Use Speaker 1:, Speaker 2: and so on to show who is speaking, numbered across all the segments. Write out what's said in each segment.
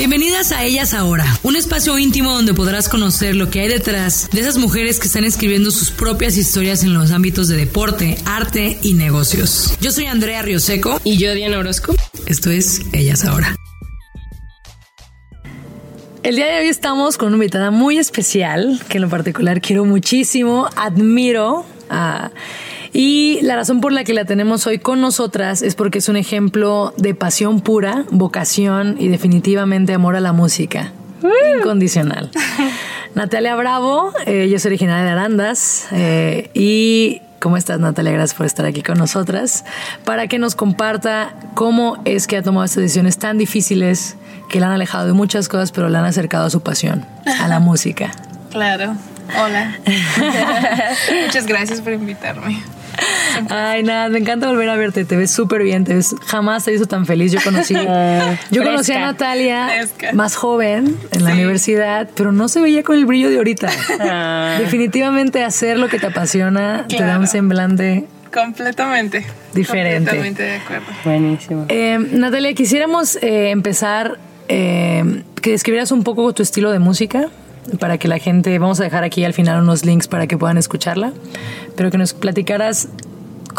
Speaker 1: Bienvenidas a Ellas Ahora, un espacio íntimo donde podrás conocer lo que hay detrás de esas mujeres que están escribiendo sus propias historias en los ámbitos de deporte, arte y negocios. Yo soy Andrea Rioseco
Speaker 2: y yo Diana Orozco.
Speaker 1: Esto es Ellas Ahora. El día de hoy estamos con una invitada muy especial, que en lo particular quiero muchísimo, admiro a... Y la razón por la que la tenemos hoy con nosotras es porque es un ejemplo de pasión pura, vocación y definitivamente amor a la música. Incondicional. Natalia Bravo, eh, yo soy originaria de Arandas eh, y ¿Cómo estás, Natalia? Gracias por estar aquí con nosotras. Para que nos comparta cómo es que ha tomado estas decisiones tan difíciles que la han alejado de muchas cosas, pero la han acercado a su pasión, a la música.
Speaker 2: Claro. Hola. Muchas gracias por invitarme.
Speaker 1: Ay, nada, me encanta volver a verte, te ves súper bien, te ves, jamás te hizo tan feliz. Yo conocí, yo conocí a Natalia más joven en la universidad, pero no se veía con el brillo de ahorita. Ah. Definitivamente hacer lo que te apasiona te da un semblante
Speaker 2: completamente
Speaker 1: diferente.
Speaker 2: Completamente de acuerdo.
Speaker 1: Buenísimo. Eh, Natalia, quisiéramos eh, empezar eh, que describieras un poco tu estilo de música para que la gente, vamos a dejar aquí al final unos links para que puedan escucharla, pero que nos platicaras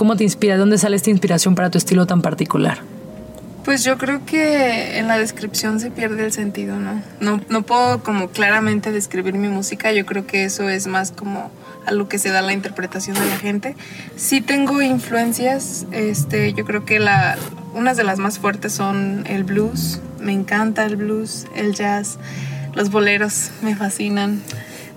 Speaker 1: cómo te inspira, dónde sale esta inspiración para tu estilo tan particular.
Speaker 2: Pues yo creo que en la descripción se pierde el sentido, ¿no? No, no puedo como claramente describir mi música, yo creo que eso es más como a lo que se da la interpretación de la gente. Sí tengo influencias, este, yo creo que la, unas de las más fuertes son el blues, me encanta el blues, el jazz, los boleros me fascinan.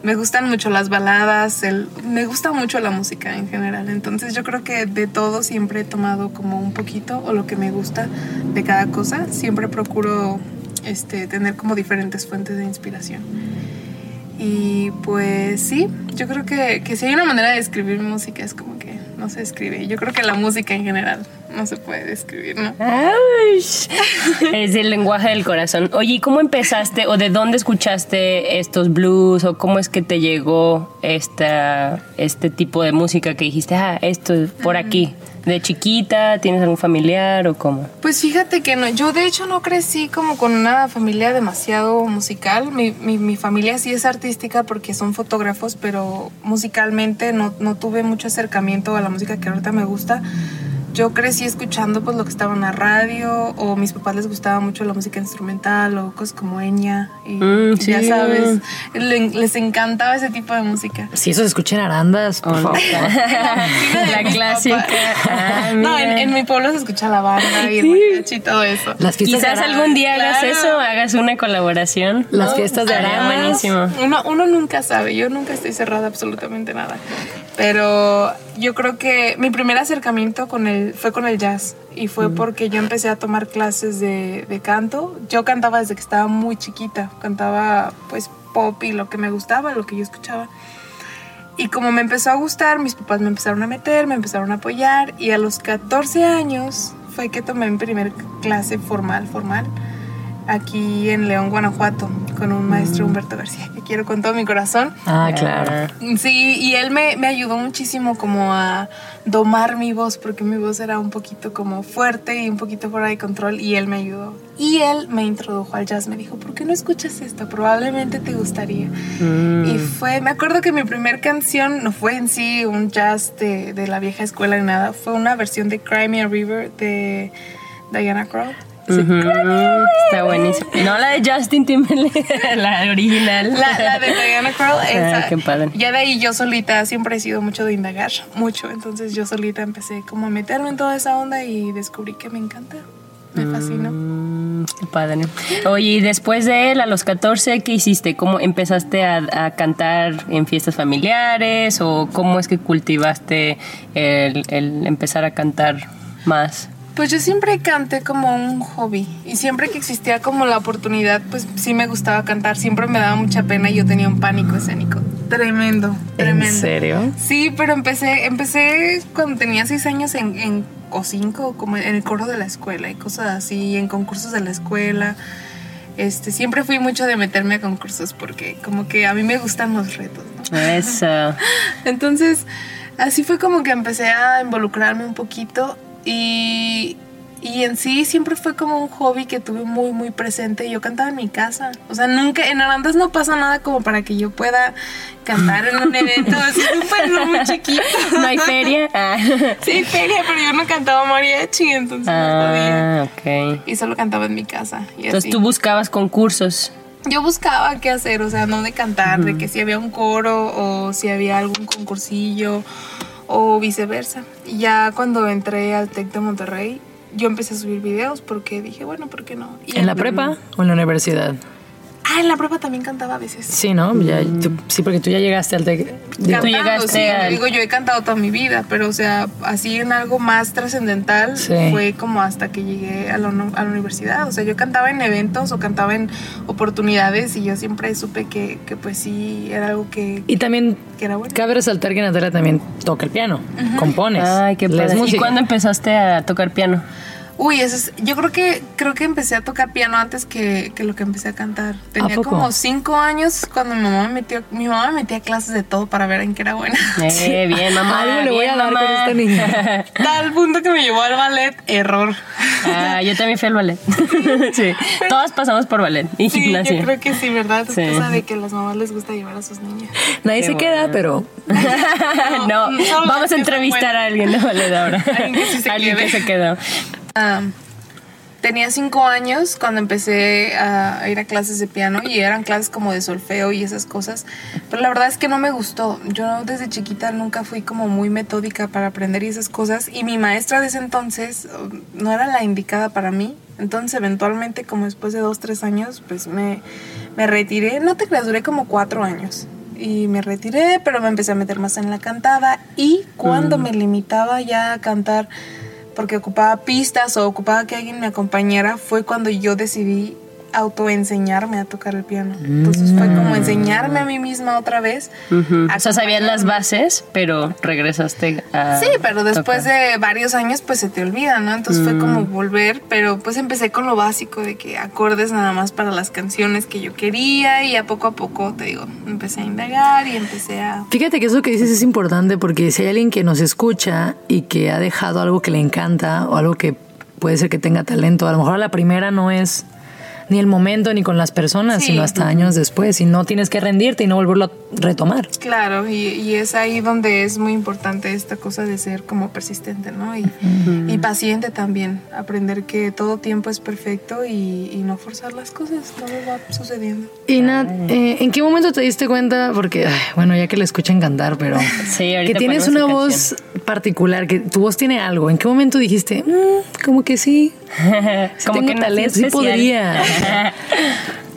Speaker 2: Me gustan mucho las baladas, el, me gusta mucho la música en general. Entonces yo creo que de todo siempre he tomado como un poquito o lo que me gusta de cada cosa. Siempre procuro este, tener como diferentes fuentes de inspiración. Y pues sí, yo creo que, que si hay una manera de escribir música es como que no se escribe. Yo creo que la música en general no se puede describir, ¿no?
Speaker 3: es el lenguaje del corazón. Oye, ¿cómo empezaste o de dónde escuchaste estos blues o cómo es que te llegó esta, este tipo de música que dijiste, ah, esto es por aquí? ¿De chiquita? ¿Tienes algún familiar o cómo?
Speaker 2: Pues fíjate que no, yo de hecho no crecí como con una familia demasiado musical. Mi, mi, mi familia sí es artística porque son fotógrafos, pero musicalmente no, no tuve mucho acercamiento a la música que ahorita me gusta yo crecí escuchando pues lo que estaba en la radio o mis papás les gustaba mucho la música instrumental o cosas como Enya y mm, ya sabes, les encantaba ese tipo de música.
Speaker 1: Si eso se escucha en arandas, por favor.
Speaker 3: la clásica.
Speaker 2: Ah, no, en, mi pueblo se escucha la banda y el y todo eso.
Speaker 3: Las Quizás algún día hagas eso, hagas una colaboración.
Speaker 1: Las fiestas de arandas.
Speaker 3: Buenísimo.
Speaker 2: Uno, uno nunca sabe, yo nunca estoy cerrada absolutamente nada. Pero yo creo que mi primer acercamiento con el, fue con el jazz y fue porque yo empecé a tomar clases de, de, canto. Yo cantaba desde que estaba muy chiquita, cantaba pues pop y lo que me gustaba, lo que yo escuchaba. Y como me empezó a gustar, mis papás me empezaron a meter, me empezaron a apoyar y a los 14 años fue que tomé mi primer clase formal, formal aquí en León, Guanajuato, con un maestro mm. Humberto García, que quiero con todo mi corazón.
Speaker 1: Ah, claro.
Speaker 2: Sí, y él me, me, ayudó muchísimo como a domar mi voz, porque mi voz era un poquito como fuerte y un poquito fuera de control, y él me ayudó. Y él me introdujo al jazz, me dijo, ¿por qué no escuchas esto? Probablemente te gustaría. Mm. Y fue, me acuerdo que mi primer canción no fue en sí un jazz de, de la vieja escuela ni nada, fue una versión de Cry Me a River de Diana Krall.
Speaker 3: Está buenísimo. No la de Justin Timberlake, la original.
Speaker 2: La, de Diana Krall, ah, esa.
Speaker 3: qué padre.
Speaker 2: Ya de ahí yo solita siempre he sido mucho de indagar, mucho. Entonces yo solita empecé como a meterme en toda esa onda y descubrí que me encanta. Me fascinó.
Speaker 3: Mm, qué padre. Oye, y después de él, a los 14, ¿qué hiciste? ¿Cómo empezaste a, cantar en fiestas familiares? ¿O cómo es que cultivaste el, el empezar a cantar más?
Speaker 2: Pues yo siempre canté como un hobby y siempre que existía como la oportunidad, pues sí me gustaba cantar. Siempre me daba mucha pena y yo tenía un pánico escénico. Tremendo, tremendo.
Speaker 1: ¿En serio?
Speaker 2: Sí, pero empecé, empecé cuando tenía seis años en, en o cinco, como en el coro de la escuela y cosas así, en concursos de la escuela. Este, siempre fui mucho de meterme a concursos porque como que a mí me gustan los retos, ¿no?
Speaker 3: Eso.
Speaker 2: Entonces, así fue como que empecé a involucrarme un poquito y, y en sí siempre fue como un hobby que tuve muy, muy presente. Yo cantaba en mi casa. O sea, nunca, en Arandas no pasa nada como para que yo pueda cantar en un evento así un pueblo muy chiquito.
Speaker 3: ¿No hay feria? Ah,
Speaker 2: Sí, feria, pero yo no cantaba mariachi, entonces no podía.
Speaker 3: Ah, ok.
Speaker 2: Y solo cantaba en mi casa. Y
Speaker 3: Entonces
Speaker 2: así.
Speaker 3: tú buscabas concursos.
Speaker 2: Yo buscaba qué hacer, o sea, no de cantar, de que si había un coro o si había algún concursillo o viceversa. Y ya cuando entré al TEC de Monterrey, yo empecé a subir videos porque dije, bueno, ¿por qué no? Y
Speaker 1: ¿En la prepa o en la universidad?
Speaker 2: Ah, en la prepa también cantaba a veces.
Speaker 1: Sí, ¿no? Ya, tú- sí, porque tú ya llegaste al TEC.
Speaker 2: Cantando,
Speaker 3: llegaste
Speaker 2: sí,
Speaker 3: al-
Speaker 2: digo, yo he cantado toda mi vida, pero o sea, así en algo más trascendental
Speaker 1: Sí.
Speaker 2: fue como hasta que llegué a la, uni- a la universidad. O sea, yo cantaba en eventos o cantaba en oportunidades y yo siempre supe que, que pues sí era algo que,
Speaker 1: Y también
Speaker 2: que era bueno.
Speaker 1: cabe resaltar que Natalia también toca el piano, compones.
Speaker 3: Ay, qué padre. ¿Y cuándo empezaste a tocar piano?
Speaker 2: Uy, eso es, yo creo que creo que empecé a tocar piano antes que, que lo que empecé a cantar. Tenía como cinco años cuando mi mamá me metió, mi mamá me metía a clases de todo para ver en qué era buena.
Speaker 3: Eh, bien, mamá.
Speaker 1: Algo le voy a dar con
Speaker 3: mamá.
Speaker 1: esta niña.
Speaker 2: Tal punto que me llevó al ballet, error.
Speaker 3: Ah, yo también fui al ballet. sí. Todas pasamos por ballet y
Speaker 2: Sí,
Speaker 3: gimnasia.
Speaker 2: yo creo que sí, ¿verdad?
Speaker 3: Sí.
Speaker 2: Es cosa de que a las mamás les gusta llevar a sus niñas.
Speaker 1: Nadie
Speaker 3: Qué
Speaker 1: se queda, pero
Speaker 3: no, vamos a entrevistar a alguien de ballet ahora.
Speaker 2: Alguien que sí se
Speaker 3: Alguien
Speaker 2: quede.
Speaker 3: que se quedó.
Speaker 2: Ah, tenía cinco años cuando empecé a ir a clases de piano y eran clases como de solfeo y esas cosas. Pero la verdad es que no me gustó. Yo desde chiquita nunca fui como muy metódica para aprender y esas cosas. Y mi maestra de ese entonces um, no era la indicada para mí. Entonces eventualmente como después de dos, tres años pues me, me retiré. No te creas, duré como cuatro años. Y me retiré, pero me empecé a meter más en la cantada. Y cuando me limitaba ya a cantar porque ocupaba pistas o ocupaba que alguien me acompañara, fue cuando yo decidí autoenseñarme a tocar el piano. Entonces fue como enseñarme a mí misma otra vez.
Speaker 3: Ujú. O sea, sabías las bases, pero regresaste a.
Speaker 2: Sí, pero después
Speaker 3: tocar.
Speaker 2: de varios años pues se te olvida, ¿no? Entonces fue como volver, pero pues empecé con lo básico de que acordes nada más para las canciones que yo quería y a poco a poco, te digo, empecé a indagar y empecé a...
Speaker 1: fíjate que eso que dices es importante porque si hay alguien que nos escucha y que ha dejado algo que le encanta o algo que puede ser que tenga talento, a lo mejor a la primera no es ni el momento ni con las personas,
Speaker 2: Sí.
Speaker 1: sino hasta años después y no tienes que rendirte y no volverlo a retomar.
Speaker 2: Claro, y, y es ahí donde es muy importante esta cosa de ser como persistente, ¿no? Y, y paciente también, aprender que todo tiempo es perfecto y, y no forzar las cosas, todo va sucediendo.
Speaker 1: Y Nat, eh, ¿en qué momento te diste cuenta? Porque, ay, bueno, ya que le escuchan cantar, pero
Speaker 3: Sí, ahorita
Speaker 1: que tienes una voz particular, que tu voz tiene algo. ¿En qué momento dijiste, "Mm, como que sí,
Speaker 3: Como
Speaker 1: tengo
Speaker 3: que
Speaker 1: talento, sí podría?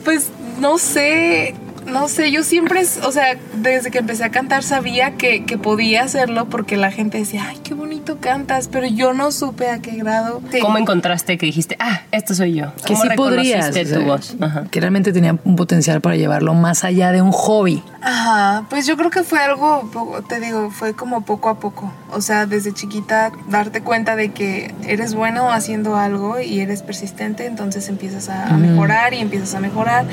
Speaker 2: Pues no sé, no sé, yo siempre, o sea, desde que empecé a cantar sabía que, que podía hacerlo porque la gente decía, ay, qué bonito cantas, pero yo no supe a qué grado. Sí.
Speaker 3: ¿Cómo encontraste que dijiste, ah, esto soy yo?
Speaker 1: que
Speaker 3: ¿Cómo
Speaker 1: sí podrías.
Speaker 3: tu voz? Ajá.
Speaker 1: Que realmente tenía un potencial para llevarlo más allá de un hobby.
Speaker 2: Ajá, pues yo creo que fue algo, te digo, fue como poco a poco. O sea, desde chiquita darte cuenta de que eres bueno haciendo algo y eres persistente, entonces empiezas a, a mejorar y empiezas a mejorar.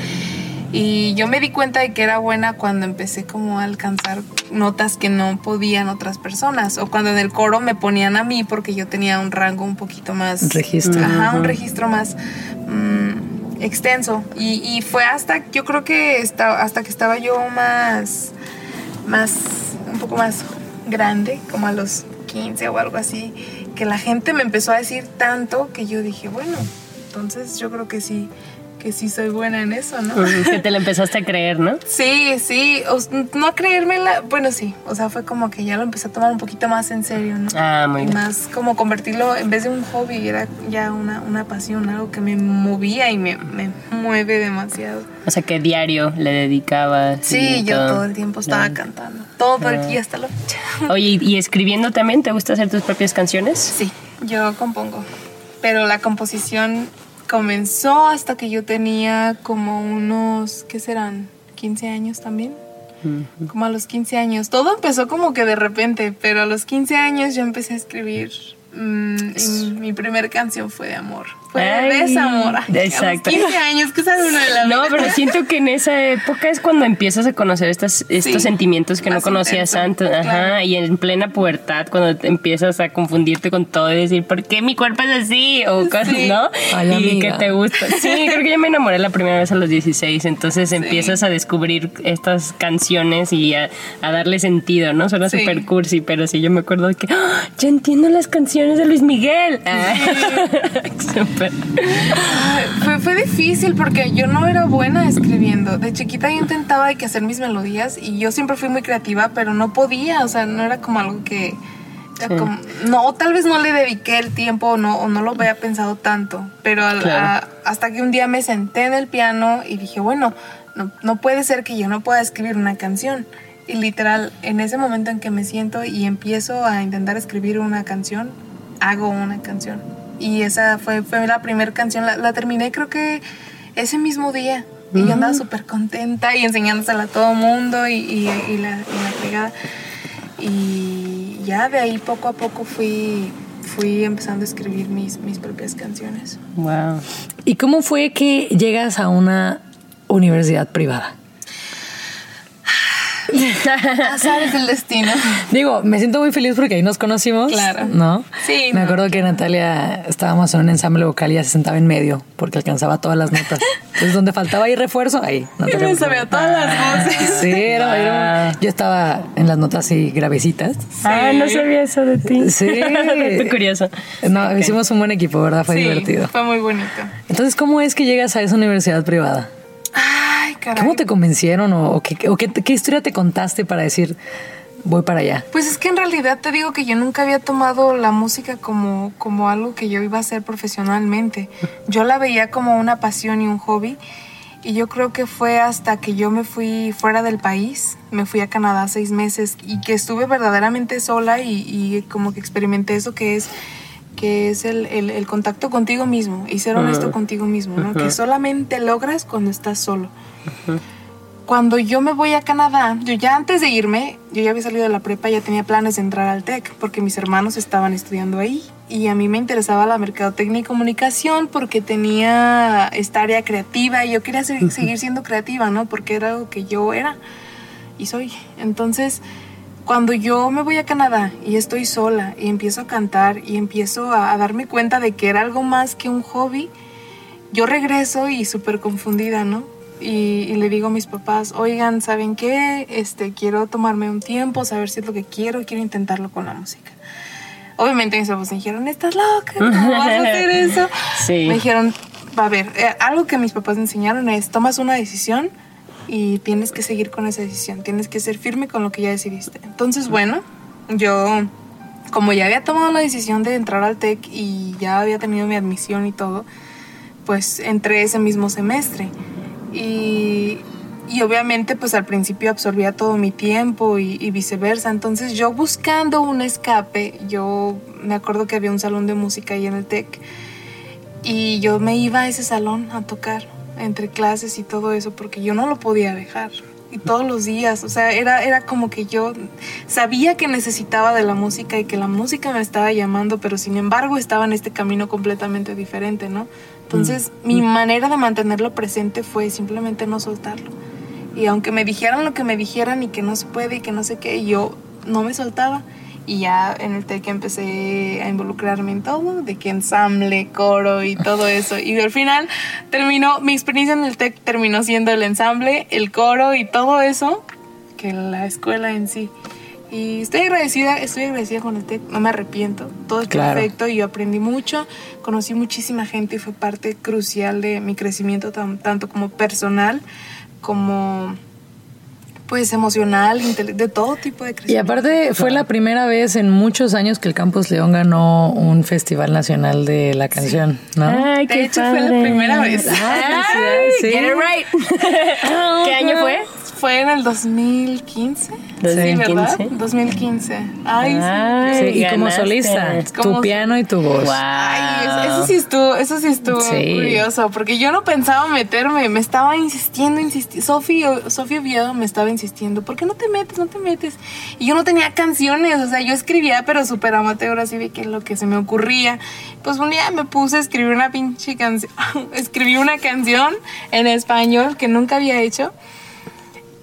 Speaker 2: Y yo me di cuenta de que era buena cuando empecé como a alcanzar notas que no podían otras personas. O cuando en el coro me ponían a mí porque yo tenía un rango un poquito más...
Speaker 1: Registro.
Speaker 2: Ajá, un registro más mm, extenso. Y, y fue hasta, yo creo que esta- hasta que estaba yo más, más, un poco más grande, como a los 15 o algo así, que la gente me empezó a decir tanto que yo dije, bueno, entonces yo creo que sí, que sí soy buena en eso, ¿no?
Speaker 3: Que te la empezaste a creer, ¿no?
Speaker 2: Sí, sí, o no a creérmela, bueno, sí, o sea, fue como que ya lo empecé a tomar un poquito más en serio, ¿no?
Speaker 3: Ah, muy
Speaker 2: y
Speaker 3: bien.
Speaker 2: más como convertirlo, en vez de un hobby, era ya una, una pasión, algo que me movía y me, me mueve demasiado.
Speaker 3: O sea, que diario le dedicabas.
Speaker 2: Sí, yo
Speaker 3: todo.
Speaker 2: todo el tiempo estaba cantando, todo el día hasta la fecha.
Speaker 3: Oye, ¿y- ¿y escribiendo también? ¿Te gusta hacer tus propias canciones?
Speaker 2: Sí, yo compongo. pero la composición comenzó hasta que yo tenía como unos, ¿qué serán? 15 años también. Como a los 15 años. Todo empezó como que de repente, pero a los 15 años yo empecé a escribir mm, y mi primera canción fue de amor. Fue
Speaker 3: Ay,
Speaker 2: de desamor. Ay,
Speaker 3: exacto.
Speaker 2: A los 15 años, ¿qué sabe uno de la
Speaker 3: No, pero siento que en esa época es cuando empiezas a conocer estas, estos
Speaker 2: Sí,
Speaker 3: sentimientos que no conocías
Speaker 2: intenso,
Speaker 3: antes. Ajá,
Speaker 2: claro.
Speaker 3: y en plena pubertad, cuando te empiezas a confundirte con todo y decir, ¿por qué mi cuerpo es así? O cosas,
Speaker 2: Sí.
Speaker 3: ¿no?
Speaker 1: Ay,
Speaker 3: y
Speaker 1: amiga.
Speaker 3: que te gusta. Sí, creo que yo me enamoré la primera vez a los 16, entonces empiezas a descubrir estas canciones y a, a darle sentido, ¿no? Suena
Speaker 2: Sí.
Speaker 3: súper cursi, pero sí, yo me acuerdo de que, ¡Ah! ya entiendo las canciones de Luis Miguel. Ah,
Speaker 2: Ay, Fue, fue difícil porque yo no era buena escribiendo. De chiquita yo intentaba de que hacer mis melodías y yo siempre fui muy creativa, pero no podía, o sea, no era como algo que...
Speaker 3: Sí.
Speaker 2: como- no, tal vez no le dediqué el tiempo o no, o no lo había pensado tanto, pero al-
Speaker 3: Claro.
Speaker 2: a- hasta que un día me senté en el piano y dije, bueno, no, no puede ser que yo no pueda escribir una canción. Y literal, en ese momento en que me siento y empiezo a intentar escribir una canción, hago una canción. Y esa fue, fue la primera canción, la, la terminé creo que ese mismo día. Y yo andaba súper contenta y enseñándosela a todo mundo y, y, y la, y la pegada. Y ya de ahí poco a poco fui, fui empezando a escribir mis, mis propias canciones.
Speaker 3: Wow.
Speaker 1: ¿Y cómo fue que llegas a una universidad privada?
Speaker 2: Sabes el destino.
Speaker 1: Digo, me siento muy feliz porque ahí nos conocimos.
Speaker 2: Claro.
Speaker 1: ¿No?
Speaker 2: Sí,
Speaker 1: Me
Speaker 2: no,
Speaker 1: acuerdo que Natalia estábamos en un ensamble vocal y ella se sentaba en medio porque alcanzaba todas las notas. Entonces, donde faltaba ahí refuerzo, ahí.
Speaker 2: Y
Speaker 1: Natalia
Speaker 2: me
Speaker 1: por
Speaker 2: sabía todas las voces.
Speaker 1: Sí, era, era- yo estaba en las notas así gravecitas.
Speaker 3: Ah, no sabía eso de ti.
Speaker 1: Sí.
Speaker 3: Estoy curioso.
Speaker 1: No, hicimos un buen equipo, ¿verdad? Fue
Speaker 2: Sí,
Speaker 1: divertido.
Speaker 2: Fue muy bonito.
Speaker 1: Entonces, ¿cómo es que llegas a esa universidad privada?
Speaker 2: Ay, caray.
Speaker 1: ¿Cómo te convencieron o, o qué, o qué- qué historia te contaste para decir voy para allá?
Speaker 2: Pues es que en realidad te digo que yo nunca había tomado la música como, como algo que yo iba a hacer profesionalmente. Yo la veía como una pasión y un hobby. Y yo creo que fue hasta que yo me fui fuera del país, me fui a Canadá seis meses y que estuve verdaderamente sola y, y como que experimenté eso que es que es el, el- el contacto contigo mismo y ser honesto contigo mismo, ¿no? Que solamente logras cuando estás solo. Cuando yo me voy a Canadá, yo ya antes de irme, yo ya había salido de la prepa, ya tenía planes de entrar al TEC, porque mis hermanos estaban estudiando ahí. Y a mí me interesaba la mercadotecnia y comunicación porque tenía esta área creativa y yo quería se- seguir siendo creativa, ¿no? Porque era algo que yo era y soy. Entonces, cuando yo me voy a Canadá y estoy sola y empiezo a cantar y empiezo a, a darme cuenta de que era algo más que un hobby, yo regreso y súper confundida, ¿no? Y, y le digo a mis papás, oigan, ¿saben qué? Este, quiero tomarme un tiempo, saber si es lo que quiero, quiero intentarlo con la música. Obviamente mis papás me dijeron, estás loca, ¿cómo vas a hacer eso?
Speaker 3: Sí.
Speaker 2: Me dijeron, va a ver, eh, algo que mis papás me enseñaron es, tomas una decisión y tienes que seguir con esa decisión, tienes que ser firme con lo que ya decidiste. Entonces, bueno, yo, como ya había tomado la decisión de entrar al TEC y ya había tenido mi admisión y todo, pues entré ese mismo semestre. Y, y obviamente pues al principio absorbía todo mi tiempo y, y viceversa. Entonces yo buscando un escape, yo me acuerdo que había un salón de música ahí en el TEC y yo me iba a ese salón a tocar entre clases y todo eso porque yo no lo podía dejar. Y todos los días, o sea, era, era como que yo sabía que necesitaba de la música y que la música me estaba llamando, pero sin embargo estaba en este camino completamente diferente, ¿no? Entonces, mi manera de mantenerlo presente fue simplemente no soltarlo. Y aunque me dijeran lo que me dijeran y que no se puede y que no sé qué, yo no me soltaba. Y ya en el TEC empecé a involucrarme en todo, de que ensamble, coro y todo eso. Y al final terminó, mi experiencia en el TEC terminó siendo el ensamble, el coro y todo eso, que la escuela en sí. Y estoy agradecida, estoy agradecida con el TEC, no me arrepiento, todo es
Speaker 1: Claro.
Speaker 2: perfecto y yo aprendí mucho, conocí muchísima gente y fue parte crucial de mi crecimiento tan- tanto como personal como pues emocional, intele- de todo tipo de
Speaker 1: Y
Speaker 2: crecimiento.
Speaker 1: aparte fue la primera vez en muchos años que el Campus León ganó un festival nacional de la canción, ¿no?
Speaker 3: Ay,
Speaker 2: De
Speaker 3: qué
Speaker 2: hecho, fue la primera vez.
Speaker 1: Ah, felicidades, sí.
Speaker 3: Get it right. ¿Qué año fue?
Speaker 2: Fue en el 2015. Sí,
Speaker 3: 2015.
Speaker 2: ¿verdad? 2015. Ay, sí.
Speaker 3: Ay,
Speaker 1: Sí, y como solista,
Speaker 2: Como-
Speaker 1: tu piano y tu voz.
Speaker 3: Wow.
Speaker 2: Ay, eso, eso sí estuvo, eso sí estuvo
Speaker 1: Sí.
Speaker 2: curioso, porque yo no pensaba meterme, me estaba insistiendo, insistiendo. Sofía, Sofía Oviedo me estaba insistiendo, ¿por qué no te metes, no te metes? Y yo no tenía canciones, o sea, yo escribía, pero súper amateur, así de que lo que se me ocurría. Pues un día me puse a escribir una pinche canción, escribí una canción en español que nunca había hecho.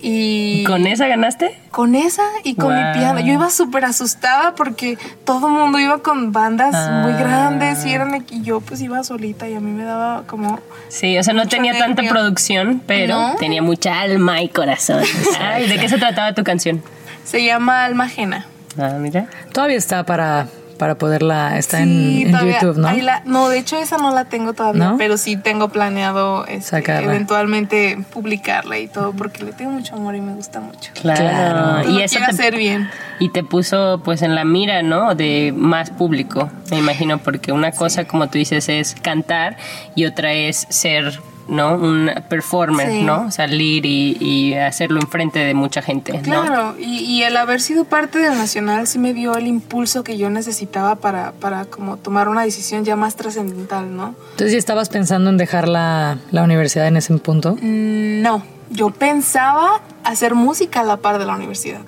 Speaker 2: Y
Speaker 3: ¿Con esa ganaste?
Speaker 2: con esa y con
Speaker 3: Wow.
Speaker 2: mi piano. Yo iba súper asustada porque todo el mundo iba con bandas muy
Speaker 3: Ah.
Speaker 2: grandes y, eran, y yo pues iba solita y a mí me daba como...
Speaker 3: Sí, o sea, no tenía tanta producción, pero
Speaker 2: No.
Speaker 3: tenía mucha alma y corazón. Ay, ¿de qué se trataba tu canción?
Speaker 2: Se llama Alma Ajena.
Speaker 3: Ah, mira.
Speaker 1: Todavía está para, para poderla, está en-
Speaker 2: Sí,
Speaker 1: en,
Speaker 2: todavía-
Speaker 1: YouTube, ¿no?
Speaker 2: la- no, de hecho esa no la tengo todavía,
Speaker 1: ¿No?
Speaker 2: pero sí tengo planeado este, eventualmente publicarla y todo porque le tengo mucho amor y me gusta mucho.
Speaker 3: Claro.
Speaker 1: Claro.
Speaker 2: Y
Speaker 3: eso te,
Speaker 2: hacer bien.
Speaker 3: y te puso pues en la mira, ¿no? De más público, me imagino, porque una cosa, como tú dices, es cantar y otra es ser, ¿no? Un performer,
Speaker 2: Sí.
Speaker 3: ¿no? Salir y, y hacerlo enfrente de mucha gente, ¿no?
Speaker 2: Claro, y, y el haber sido parte del Nacional sí me dio el impulso que yo necesitaba para, para como tomar una decisión ya más trascendental, ¿no?
Speaker 1: Entonces, ¿ya estabas pensando en dejar la, la universidad en ese punto?
Speaker 2: Mm, No, yo pensaba hacer música a la par de la universidad.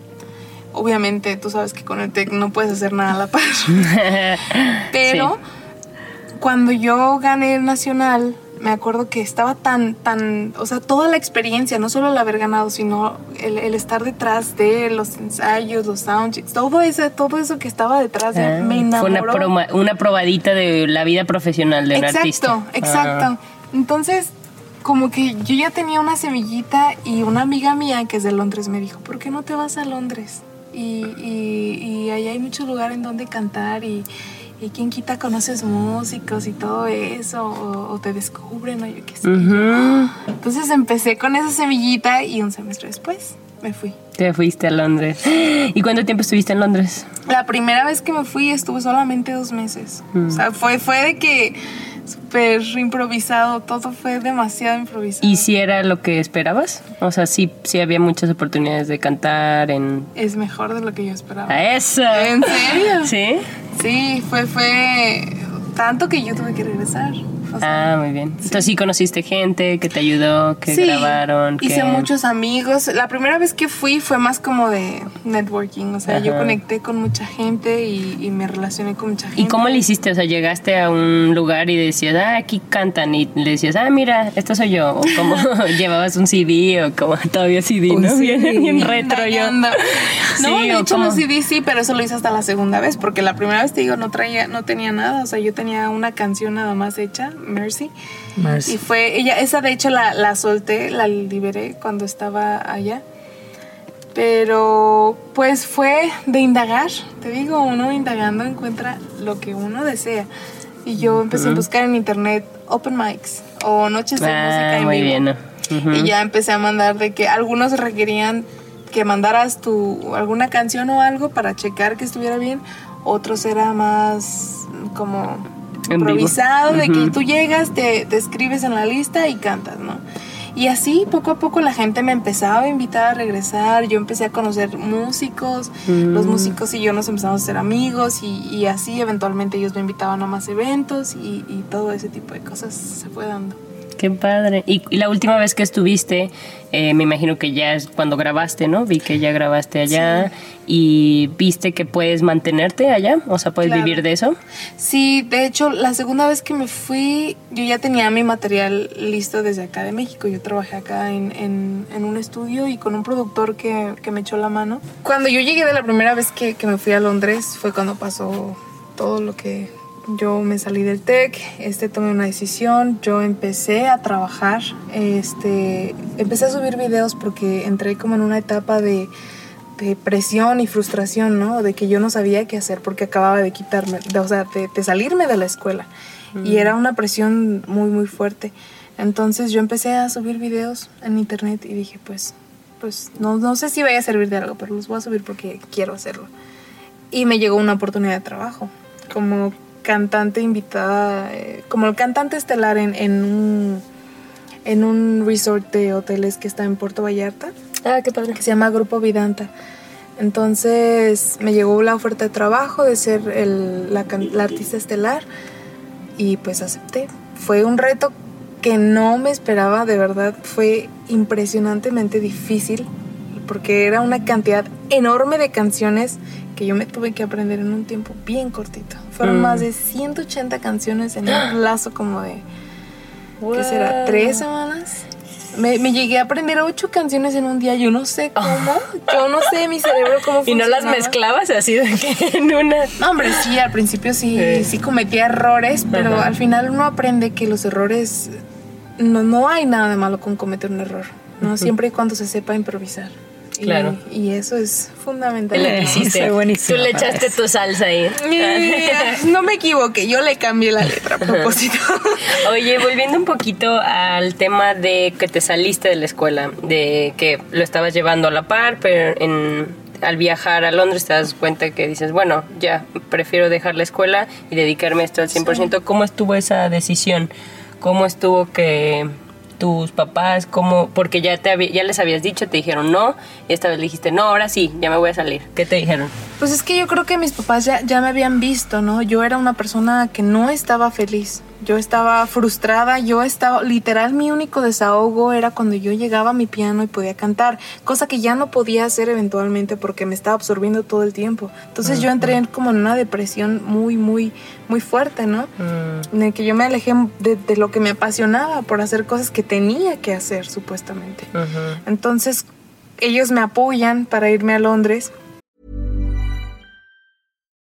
Speaker 2: Obviamente, tú sabes que con el TEC no puedes hacer nada a la par. Pero cuando yo gané el nacional, me acuerdo que estaba tan, tan, o sea, toda la experiencia, no solo el haber ganado, sino el, el estar detrás de los ensayos, los soundchecks, todo eso, todo eso que estaba detrás de
Speaker 3: Ah,
Speaker 2: me
Speaker 3: fue
Speaker 2: enamoró.
Speaker 3: una, proma- una probadita de la vida profesional de un
Speaker 2: exacto,
Speaker 3: artista.
Speaker 2: Exacto,
Speaker 3: Ah.
Speaker 2: Entonces, como que yo ya tenía una semillita y una amiga mía que es de Londres me dijo, ¿por qué no te vas a Londres? Y, y, y ahí hay mucho lugar en donde cantar y, y quien quita conoces músicos y todo eso, o, o te descubren, o yo qué sé. Entonces empecé con esa semillita y un semestre después me fui.
Speaker 3: Te fuiste a Londres. ¿Y cuánto tiempo estuviste en Londres?
Speaker 2: La primera vez que me fui estuve solamente dos meses.
Speaker 3: Mm.
Speaker 2: O sea, fue, fue de que súper improvisado, todo fue demasiado improvisado.
Speaker 3: ¿Y si era lo que esperabas? O sea, sí, sí había muchas oportunidades de cantar en...
Speaker 2: Es mejor de lo que yo esperaba.
Speaker 3: ¡A eso!
Speaker 2: ¿En serio?
Speaker 3: ¿Sí?
Speaker 2: Sí, fue, fue tanto que yo tuve que regresar. O sea,
Speaker 3: Ah, muy bien. Entonces sí conociste gente que te ayudó, que
Speaker 2: sí,
Speaker 3: grabaron, que...
Speaker 2: Hice muchos amigos. La primera vez que fui fue más como de networking. O sea, yo conecté con mucha gente y, y me relacioné con mucha gente.
Speaker 3: ¿Y cómo le hiciste? O sea, llegaste a un lugar y decías, ah, aquí cantan. Y le decías, ah, mira, esta soy yo. O como llevabas un CD o como todavía CD,
Speaker 1: Un
Speaker 3: ¿no?
Speaker 1: CD.
Speaker 3: Bien, bien retro yo.
Speaker 2: No,
Speaker 3: Sí,
Speaker 2: hecho
Speaker 3: como-
Speaker 2: los CD sí, pero eso lo hice hasta la segunda vez, porque la primera vez te digo no traía, no tenía nada, o sea, yo tenía una canción nada más hecha, Mercy,
Speaker 1: Mercy.
Speaker 2: y fue ella, esa de hecho la, la solté, la liberé cuando estaba allá, pero pues fue de indagar, te digo, uno indagando encuentra lo que uno desea, y yo empecé a buscar en internet open mics o noches de música
Speaker 3: Ah,
Speaker 2: en
Speaker 3: muy
Speaker 2: vivo.
Speaker 3: bien.
Speaker 2: Y ya empecé a mandar de que algunos requerían que mandaras tu alguna canción o algo para checar que estuviera bien, otros era más como. Improvisado, de que tú llegas, te, te escribes en la lista y cantas, ¿no? Y así poco a poco la gente me empezaba a invitar a regresar, yo empecé a conocer músicos, los músicos y yo nos empezamos a ser amigos y, y así eventualmente ellos me invitaban a más eventos y, y todo ese tipo de cosas se fue dando.
Speaker 3: Qué padre. Y, y la última vez que estuviste, eh, me imagino que ya es cuando grabaste, ¿no? Vi que ya grabaste allá y viste que puedes mantenerte allá, o sea, puedes
Speaker 2: Claro.
Speaker 3: vivir de eso.
Speaker 2: Sí, de hecho, la segunda vez que me fui, yo ya tenía mi material listo desde acá de México. Yo trabajé acá en, en- en un estudio y con un productor que, que me echó la mano. Cuando yo llegué de la primera vez que, que me fui a Londres, fue cuando pasó todo lo que yo me salí del TEC, este, tomé una decisión, yo empecé a trabajar, este, empecé a subir videos porque entré como en una etapa de, de presión y frustración, ¿no? De que yo no sabía qué hacer porque acababa de quitarme, de, o sea, de, de salirme de la escuela. Y era una presión muy, muy fuerte. Entonces yo empecé a subir videos en internet y dije, pues, pues no, no sé si vaya a servir de algo, pero los voy a subir porque quiero hacerlo. Y me llegó una oportunidad de trabajo como cantante invitada, eh, como el cantante estelar en, en un en un resort de hoteles que está en Puerto Vallarta.
Speaker 3: Ah, qué padre.
Speaker 2: que se llama Grupo Vidanta. Entonces me llegó la oferta de trabajo de ser el- la, artista estelar y pues acepté. Fue un reto que no me esperaba, de verdad, fue impresionantemente difícil porque era una cantidad enorme de canciones que yo me tuve que aprender en un tiempo bien cortito. Fueron
Speaker 3: Mm.
Speaker 2: más de 180 canciones en un lazo como de, ¿qué será? ¿Tres semanas? Me, me llegué a aprender ocho canciones en un día, yo no sé cómo, yo no sé mi cerebro cómo
Speaker 3: ¿Y no las mezclabas así de que en una?
Speaker 2: No, hombre, sí, al principio sí,
Speaker 3: Sí.
Speaker 2: sí cometía errores, pero
Speaker 3: Ajá.
Speaker 2: al final uno aprende que los errores, no, no hay nada de malo con cometer un error, ¿no? Siempre y cuando se sepa improvisar. Y-
Speaker 3: Claro.
Speaker 2: Y, eso es fundamental.
Speaker 3: Que hiciste. Tú le echaste
Speaker 1: eso.
Speaker 3: tu salsa ahí.
Speaker 2: No me equivoqué, yo le cambié la letra a propósito.
Speaker 3: Oye, volviendo un poquito al tema de que te saliste de la escuela, de que lo estabas llevando a la par, pero en, al viajar a Londres te das cuenta que dices, bueno, ya, prefiero dejar la escuela y dedicarme a esto al 100%. ¿Cómo estuvo esa decisión? ¿Cómo estuvo que tus papás, cómo, porque ya, te ya les habías dicho, te dijeron no, y esta vez dijiste, no, ahora sí, ya me voy a salir. ¿Qué te dijeron?
Speaker 2: Pues es que yo creo que mis papás ya, ya me habían visto, ¿no? Yo era una persona que no estaba feliz. Yo estaba frustrada, yo estaba, literal, mi único desahogo era cuando yo llegaba a mi piano y podía cantar, cosa que ya no podía hacer eventualmente porque me estaba absorbiendo todo el tiempo. Entonces yo entré en como en una depresión muy, muy, muy fuerte, ¿no? En el que yo me alejé de, de lo que me apasionaba por hacer cosas que tenía que hacer, supuestamente. Entonces ellos me apoyan para irme a Londres.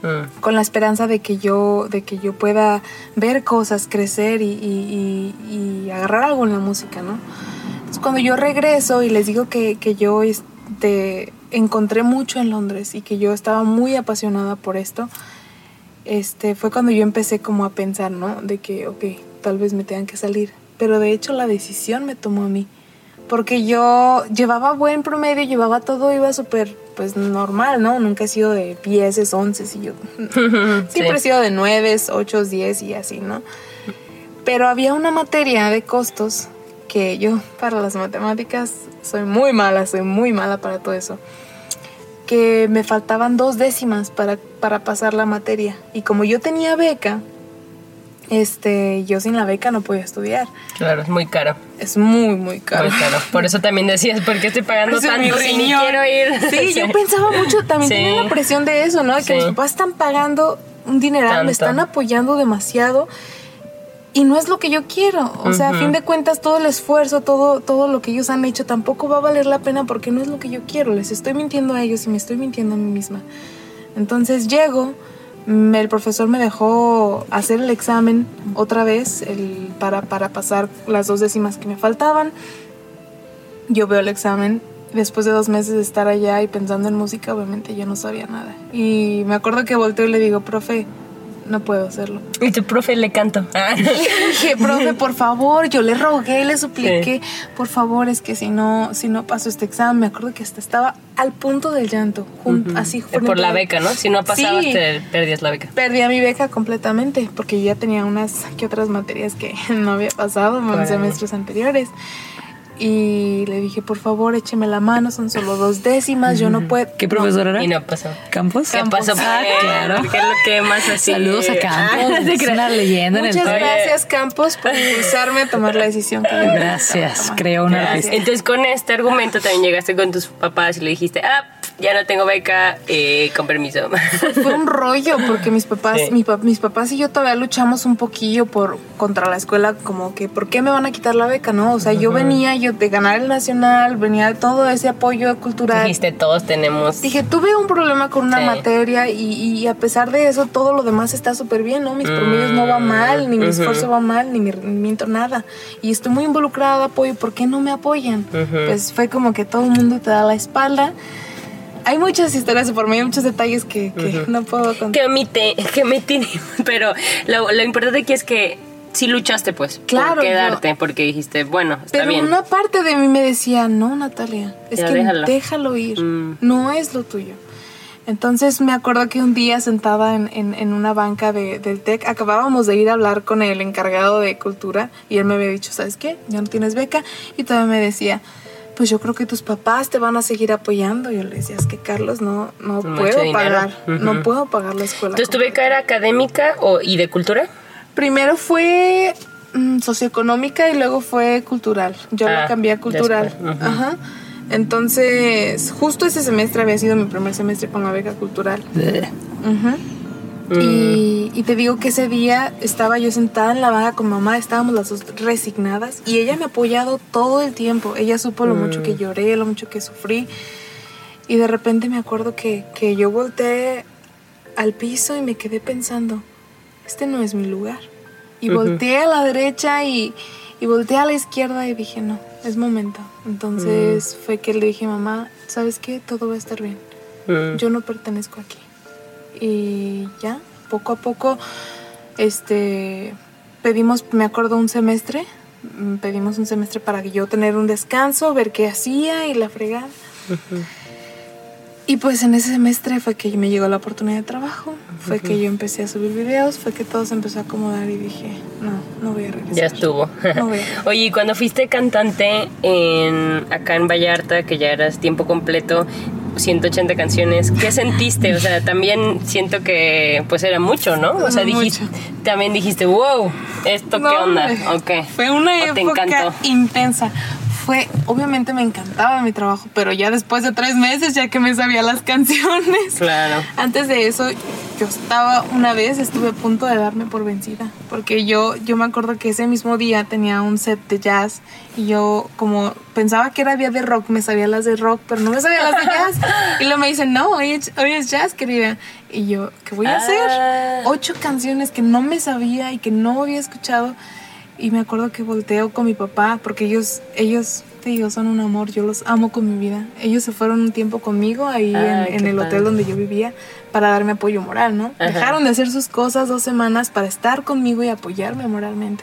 Speaker 4: today.
Speaker 2: con la esperanza de que yo, de que yo pueda ver cosas, crecer y, agarrar algo en la música, ¿no? Cuando yo regreso y les digo que, que yo este, encontré mucho en Londres y que yo estaba muy apasionada por esto, este, fue cuando yo empecé como a pensar, ¿no? De que, ok, tal vez me tengan que salir. Pero de hecho la decisión me tomó a mí. Porque yo llevaba buen promedio, llevaba todo, iba súper, pues normal, ¿no? Nunca he sido de 10, 11 y yo. Siempre he sido de 9, 8, 10 y así, ¿no? Pero había una materia de costos que yo, para las matemáticas, soy muy mala, soy muy mala para todo eso. Que me faltaban dos décimas para, para pasar la materia. Y como yo tenía beca, este, yo sin la beca no podía estudiar.
Speaker 3: Claro, es muy caro.
Speaker 2: Es muy, muy caro.
Speaker 3: Muy caro. Por eso también decías, ¿por qué estoy pagando tanto si ni
Speaker 2: riñón.
Speaker 3: quiero ir?
Speaker 2: Sí, yo pensaba mucho, también
Speaker 3: Sí.
Speaker 2: tenía la presión de eso, ¿no? De que
Speaker 3: Sí.
Speaker 2: mis papás están pagando un dineral,
Speaker 3: Tanto.
Speaker 2: me están apoyando demasiado y no es lo que yo quiero. O sea, a fin de cuentas, todo el esfuerzo, todo, todo lo que ellos han hecho tampoco va a valer la pena porque no es lo que yo quiero. Les estoy mintiendo a ellos y me estoy mintiendo a mí misma. Entonces llego, el profesor me dejó hacer el examen otra vez para, para pasar las dos décimas que me faltaban. Yo veo el examen. Después de dos meses de estar allá y pensando en música, obviamente yo no sabía nada. Y me acuerdo que volteo y le digo, profe, no puedo hacerlo.
Speaker 3: Y tu profe le canto.
Speaker 2: Dije, profe, por favor, yo le rogué, le supliqué, por favor, es que si no, si no paso este examen, me acuerdo que hasta estaba al punto del llanto, jun- así
Speaker 3: Por
Speaker 2: frente
Speaker 3: la beca, ¿no? Si no pasabas,
Speaker 2: Sí.
Speaker 3: te perdías la beca.
Speaker 2: Perdí a mi beca completamente porque yo ya tenía unas que otras materias que no había pasado en
Speaker 3: Órale.
Speaker 2: semestres anteriores. Y le dije, por favor, écheme la mano, son solo dos décimas, yo no puedo.
Speaker 1: ¿Qué profesor era?
Speaker 3: Y no pasó.
Speaker 1: ¿Campos?
Speaker 3: ¿Qué pasó?
Speaker 1: Ah, claro.
Speaker 3: ¿Qué es lo que más así?
Speaker 1: Saludos a Campos.
Speaker 3: Ah, te
Speaker 1: es una leyenda en el
Speaker 2: Muchas gracias, Campos, por impulsarme a tomar la decisión que yo
Speaker 1: Gracias, creo una
Speaker 3: Gracias.
Speaker 1: artista.
Speaker 3: Entonces con este argumento también llegaste con tus papás y le dijiste, ah, ya no tengo beca, eh, con permiso.
Speaker 2: Fue un rollo porque mis papás,
Speaker 3: Sí.
Speaker 2: mi pa- mis papás y yo todavía luchamos un poquillo por contra la escuela, como que ¿por qué me van a quitar la beca? No, o sea, yo venía yo de ganar el nacional, venía de todo ese apoyo cultural.
Speaker 3: Dijiste, todos tenemos.
Speaker 2: Dije, tuve un problema con una
Speaker 3: Sí.
Speaker 2: materia y, y a pesar de eso todo lo demás está súper bien, ¿no? Mis promedios no van mal, ni mi esfuerzo va mal, ni mi rendimiento, nada. Y estoy muy involucrada apoyo, ¿por qué no me apoyan? Pues fue como que todo el mundo te da la espalda. Hay muchas historias de por medio, muchos detalles que, que no puedo contar.
Speaker 3: que omite, que omití, pero lo, lo importante aquí es que sí luchaste, pues,
Speaker 2: Claro,
Speaker 3: por
Speaker 2: yo-
Speaker 3: quedarte, porque dijiste, bueno, está
Speaker 2: Pero
Speaker 3: bien.
Speaker 2: una parte de mí me decía, no, Natalia, es
Speaker 3: Ya,
Speaker 2: que
Speaker 3: déjalo.
Speaker 2: déjalo, ir,
Speaker 3: Mm.
Speaker 2: no es lo tuyo. Entonces me acuerdo que un día sentada en, en- en una banca de- del TEC, acabábamos de ir a hablar con el encargado de cultura y él me había dicho, ¿sabes qué? Ya no tienes beca. Y todavía me decía, pues yo creo que tus papás te van a seguir apoyando. Yo le decía, es que Carlos, no, no
Speaker 3: Mucho
Speaker 2: puedo
Speaker 3: dinero.
Speaker 2: pagar, no puedo pagar la escuela.
Speaker 3: Entonces, ¿tu beca era académica o, y de cultura?
Speaker 2: Primero fue mm, socioeconómica y luego fue cultural. Yo
Speaker 3: Ah,
Speaker 2: la cambié a cultural. Ajá. Entonces, justo ese semestre había sido mi primer semestre con la beca cultural. Ujú.
Speaker 3: Mm.
Speaker 2: Y, y te digo que ese día estaba yo sentada en la banca con mamá, estábamos las dos resignadas y ella me ha apoyado todo el tiempo. Ella supo lo mucho
Speaker 3: Mm.
Speaker 2: que lloré, lo mucho que sufrí. Y de repente me acuerdo que, que yo volteé al piso y me quedé pensando, este no es mi lugar. Y volteé a la derecha y, y volteé a la izquierda y dije, no, es momento. Entonces
Speaker 3: Mm.
Speaker 2: fue que le dije, mamá, ¿sabes qué? Todo va a estar bien
Speaker 3: Mm.
Speaker 2: yo no pertenezco aquí. Y ya, poco a poco, este, pedimos, me acuerdo, un semestre, mm, pedimos un semestre para que yo tener un descanso, ver qué hacía y la fregada. Y pues en ese semestre fue que me llegó la oportunidad de trabajo, fue que yo empecé a subir videos, fue que todo se empezó a acomodar y dije, no, no voy a regresar.
Speaker 3: Ya estuvo.
Speaker 2: No voy a-
Speaker 3: Oye, y cuando fuiste cantante en, acá en Vallarta, que ya eras tiempo completo, 180 canciones, ¿qué sentiste? O sea, también siento que pues era mucho, ¿no? O sea, dijiste, también dijiste, wow, ¿esto
Speaker 2: No,
Speaker 3: qué onda?
Speaker 2: hombre.
Speaker 3: Ok.
Speaker 2: Fue una
Speaker 3: ¿O te
Speaker 2: época
Speaker 3: encantó?
Speaker 2: intensa. Fue, obviamente me encantaba mi trabajo, pero ya después de tres meses, ya que me sabía las canciones.
Speaker 3: Claro.
Speaker 2: Antes de eso, yo estaba, una vez estuve a punto de darme por vencida, porque yo, yo me acuerdo que ese mismo día tenía un set de jazz y yo como pensaba que era día de rock, me sabía las de rock, pero no me sabía las de jazz. Y luego me dicen, no, hoy es, hoy es jazz, querida. Y yo, ¿qué voy a
Speaker 3: Ah.
Speaker 2: hacer? Ocho canciones que no me sabía y que no había escuchado. Y me acuerdo que volteo con mi papá, porque ellos, ellos, te digo, son un amor, yo los amo con mi vida. Ellos se fueron un tiempo conmigo ahí en,
Speaker 3: qué
Speaker 2: en el
Speaker 3: padre.
Speaker 2: hotel donde yo vivía para darme apoyo moral, ¿no?
Speaker 3: Ajá.
Speaker 2: Dejaron de hacer sus cosas dos semanas para estar conmigo y apoyarme moralmente.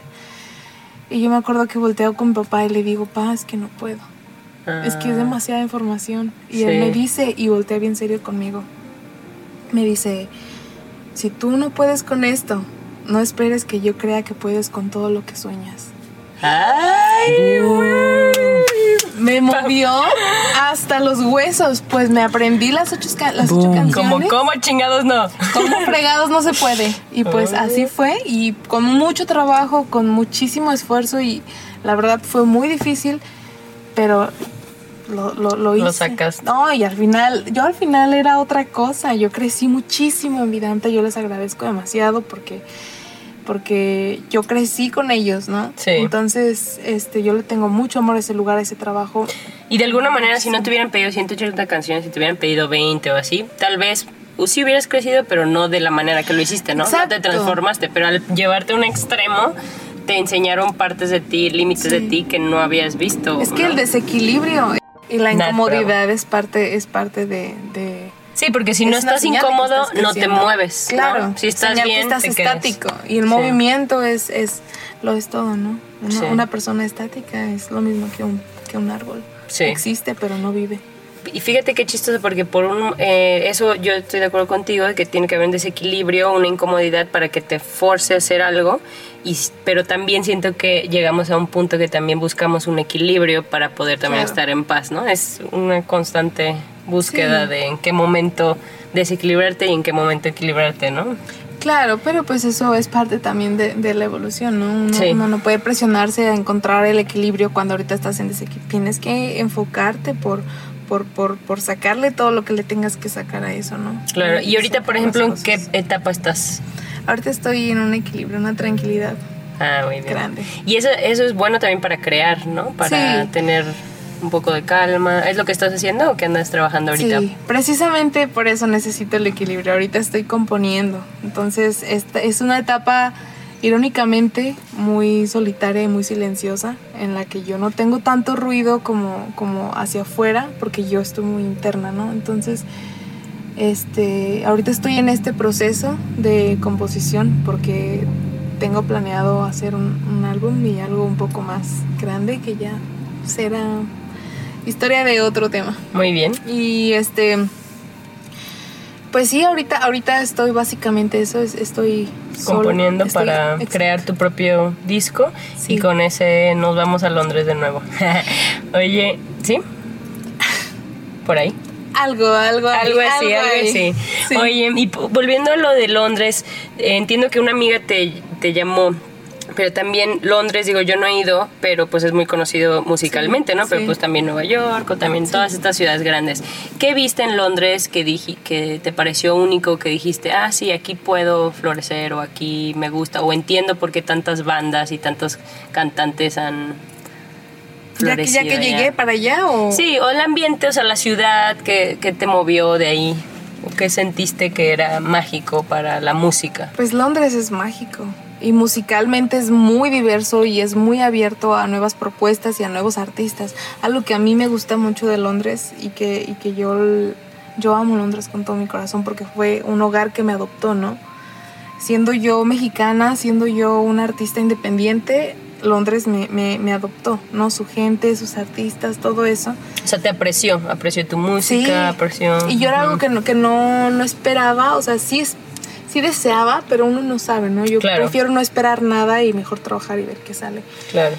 Speaker 2: Y yo me acuerdo que volteo con mi papá y le digo, pa, es que no puedo. Es que es
Speaker 3: Ah.
Speaker 2: demasiada información. Y
Speaker 3: Sí.
Speaker 2: él me dice, y voltea bien serio conmigo, me dice, si tú no puedes con esto, no esperes que yo crea que puedes con todo lo que sueñas.
Speaker 3: Ay,
Speaker 2: Me movió hasta los huesos, pues me aprendí las ocho, las ocho canciones.
Speaker 3: como, como chingados no.
Speaker 2: Como fregados no se puede. Y pues así fue. Y con mucho trabajo, con muchísimo esfuerzo. Y la verdad fue muy difícil. Pero lo, lo, lo hice.
Speaker 3: sacaste.
Speaker 2: No, y al final, yo al final era otra cosa. Yo crecí muchísimo en Vidanta. Yo les agradezco demasiado porque porque yo crecí con ellos, ¿no?
Speaker 3: Sí.
Speaker 2: Entonces, este, yo le tengo mucho amor a ese lugar, a ese trabajo.
Speaker 3: Y de alguna manera, si no te hubieran pedido 180 canciones, si te hubieran pedido 20 o así, tal vez uh, sí hubieras crecido, pero no de la manera que lo hiciste, ¿no? No te
Speaker 2: Exacto.
Speaker 3: transformaste, pero al llevarte a un extremo, te enseñaron partes de ti, límites de ti que no habías visto.
Speaker 2: Es que
Speaker 3: ¿no?
Speaker 2: el desequilibrio y la incomodidad es parte, es parte de, de-
Speaker 3: Sí, porque si no
Speaker 2: es una
Speaker 3: estás incómodo,
Speaker 2: estás
Speaker 3: no te mueves. ¿no?
Speaker 2: Claro.
Speaker 3: Si estás
Speaker 2: señal que
Speaker 3: bien,
Speaker 2: estás
Speaker 3: te quedas.
Speaker 2: estático. Y el
Speaker 3: Sí.
Speaker 2: movimiento es, es, lo es todo, ¿no? Una,
Speaker 3: Sí.
Speaker 2: una persona estática es lo mismo que un, que un árbol.
Speaker 3: Sí.
Speaker 2: Existe, pero no vive.
Speaker 3: Y fíjate qué chistoso, porque por un, eh, eso yo estoy de acuerdo contigo, de que tiene que haber un desequilibrio, una incomodidad para que te force a hacer algo, y, pero también siento que llegamos a un punto que también buscamos un equilibrio para poder también
Speaker 2: Claro.
Speaker 3: estar en paz, ¿no? Es una constante búsqueda
Speaker 2: Sí.
Speaker 3: de en qué momento desequilibrarte y en qué momento equilibrarte, ¿no?
Speaker 2: Claro, pero pues eso es parte también de, de la evolución, ¿no? Uno,
Speaker 3: Sí.
Speaker 2: uno no puede presionarse a encontrar el equilibrio cuando ahorita estás en desequilibrio. Tienes que enfocarte por, por, por, por sacarle todo lo que le tengas que sacar a eso, ¿no?
Speaker 3: Claro, y ahorita, por ejemplo, ¿en qué etapa estás?
Speaker 2: Ahorita estoy en un equilibrio, una tranquilidad.
Speaker 3: Ah, muy bien.
Speaker 2: Grande.
Speaker 3: Y eso, eso es bueno también para crear, ¿no? Para
Speaker 2: Sí.
Speaker 3: tener un poco de calma. ¿Es lo que estás haciendo o qué andas trabajando ahorita?
Speaker 2: Sí, precisamente por eso necesito el equilibrio. Ahorita estoy componiendo. Entonces, esta es una etapa irónicamente muy solitaria y muy silenciosa en la que yo no tengo tanto ruido como, como hacia afuera porque yo estoy muy interna, ¿no? Entonces, este, ahorita estoy en este proceso de composición porque tengo planeado hacer un álbum y algo un poco más grande que ya será historia de otro tema.
Speaker 3: Muy bien.
Speaker 2: Y este pues sí, ahorita ahorita estoy básicamente eso, es- estoy
Speaker 3: Componiendo para crear tu propio disco y
Speaker 2: Sí.
Speaker 3: con ese nos vamos a Londres de nuevo. Oye, ¿sí? Por ahí.
Speaker 2: algo, algo, ahí,
Speaker 3: Algo así, algo
Speaker 2: ahí.
Speaker 3: así.
Speaker 2: Sí.
Speaker 3: Oye, y volviendo a lo de Londres, eh, entiendo que una amiga te, te llamó, pero también Londres, digo, yo no he ido, pero pues es muy conocido musicalmente, ¿no? Pero
Speaker 2: sí.
Speaker 3: pues también Nueva York o también todas estas ciudades grandes. ¿Qué viste en Londres que, dije, que te pareció único, que dijiste, ah, sí, aquí puedo florecer o aquí me gusta, o entiendo por qué tantas bandas y tantos cantantes han
Speaker 2: ya que ya que
Speaker 3: allá?
Speaker 2: llegué para allá o
Speaker 3: Sí, o el ambiente, o sea, la ciudad que, que te movió de ahí, o que sentiste que era mágico para la música.
Speaker 2: Pues Londres es mágico y musicalmente es muy diverso y es muy abierto a nuevas propuestas y a nuevos artistas. Algo que a mí me gusta mucho de Londres y que, y que yo, yo amo Londres con todo mi corazón porque fue un hogar que me adoptó, ¿no? Siendo yo mexicana, siendo yo una artista independiente, Londres me, me, me adoptó, ¿no? Su gente, sus artistas, todo eso.
Speaker 3: O sea, te apreció, apreció tu música, apreció...
Speaker 2: Y yo era algo que no, que no, no esperaba, o sea, sí, es, sí deseaba, pero uno no sabe, ¿no? Yo
Speaker 3: Claro.
Speaker 2: prefiero no esperar nada y mejor trabajar y ver qué sale.
Speaker 3: Claro.